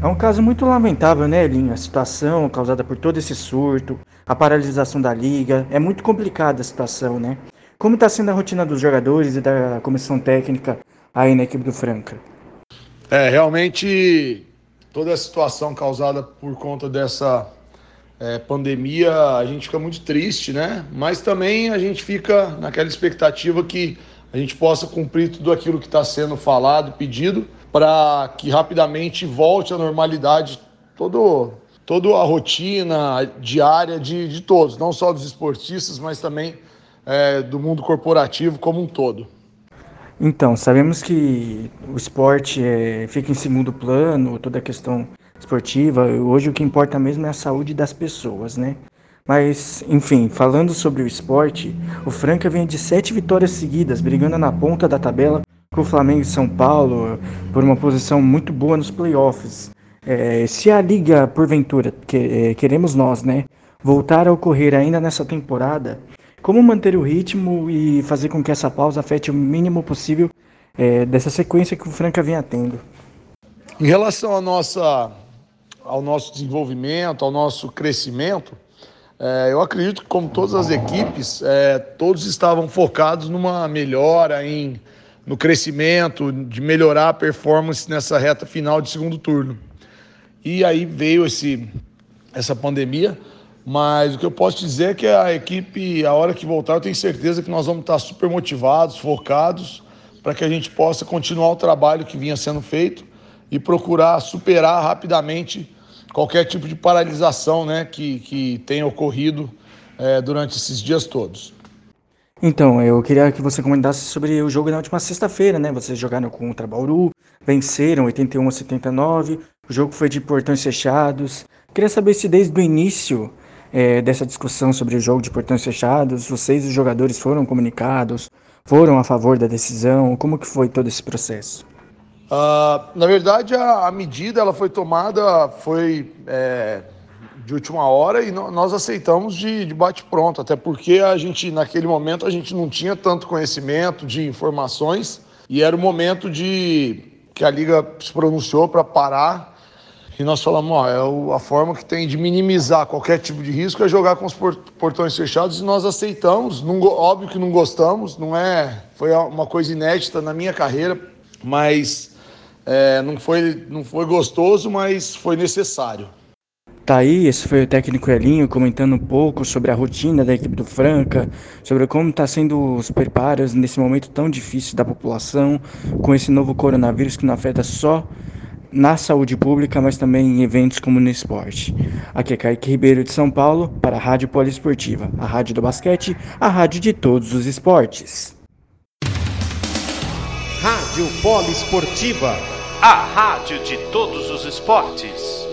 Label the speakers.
Speaker 1: É um caso muito lamentável, né, Elinho? A situação causada por todo esse surto, a paralisação da liga. É muito complicada a situação, né? Como está sendo a rotina dos jogadores e da comissão técnica aí na equipe do Franca?
Speaker 2: É, realmente toda a situação causada por conta dessa é, pandemia, a gente fica muito triste, né? Mas também a gente fica naquela expectativa que a gente possa cumprir tudo aquilo que está sendo falado, pedido, para que rapidamente volte à normalidade todo, toda a rotina diária de, de todos, não só dos esportistas, mas também é, do mundo corporativo como um todo.
Speaker 1: Então, sabemos que o esporte é, fica em segundo plano, toda a questão esportiva. Hoje o que importa mesmo é a saúde das pessoas, né? Mas, enfim, falando sobre o esporte, o Franca vem de sete vitórias seguidas, brigando na ponta da tabela com o Flamengo e São Paulo por uma posição muito boa nos playoffs. É, se a liga, porventura, que, é, queremos nós, né, voltar a ocorrer ainda nessa temporada, como manter o ritmo e fazer com que essa pausa afete o mínimo possível é, dessa sequência que o Franca vinha tendo?
Speaker 2: Em relação à nossa, ao nosso desenvolvimento, ao nosso crescimento, é, eu acredito que, como todas as equipes, é, todos estavam focados numa melhora, em, no crescimento, de melhorar a performance nessa reta final de segundo turno. E aí veio esse, essa pandemia, mas o que eu posso dizer é que a equipe, a hora que voltar, eu tenho certeza que nós vamos estar super motivados, focados, para que a gente possa continuar o trabalho que vinha sendo feito e procurar superar rapidamente qualquer tipo de paralisação né, que, que tenha ocorrido é, durante esses dias todos.
Speaker 1: Então, eu queria que você comentasse sobre o jogo na última sexta-feira, né? Vocês jogaram contra Bauru, venceram 81 a 79, o jogo foi de portões fechados. Queria saber se desde o início é, dessa discussão sobre o jogo de portões fechados, vocês os jogadores foram comunicados, foram a favor da decisão, como que foi todo esse processo?
Speaker 2: Uh, na verdade, a, a, medida ela foi tomada, foi é, de última hora e nós aceitamos de, de bate-pronto, até porque a gente, naquele momento, a gente não tinha tanto conhecimento de informações e era o momento de que a Liga se pronunciou para parar e nós falamos, ó, é a forma que tem de minimizar qualquer tipo de risco é jogar com os portões fechados e nós aceitamos. Não, óbvio que não gostamos, não é, foi uma coisa inédita na minha carreira, mas é, não, foi, não foi gostoso, mas foi necessário.
Speaker 1: Tá aí, esse foi o técnico Elinho comentando um pouco sobre a rotina da equipe do Franca, sobre como está sendo os preparos nesse momento tão difícil da população, com esse novo coronavírus que não afeta só na saúde pública, mas também em eventos como no esporte. Aqui é Kaique Ribeiro de São Paulo para a Rádio Poliesportiva, a rádio do basquete, a rádio de todos os esportes.
Speaker 3: Rádio Poliesportiva a rádio de todos os esportes.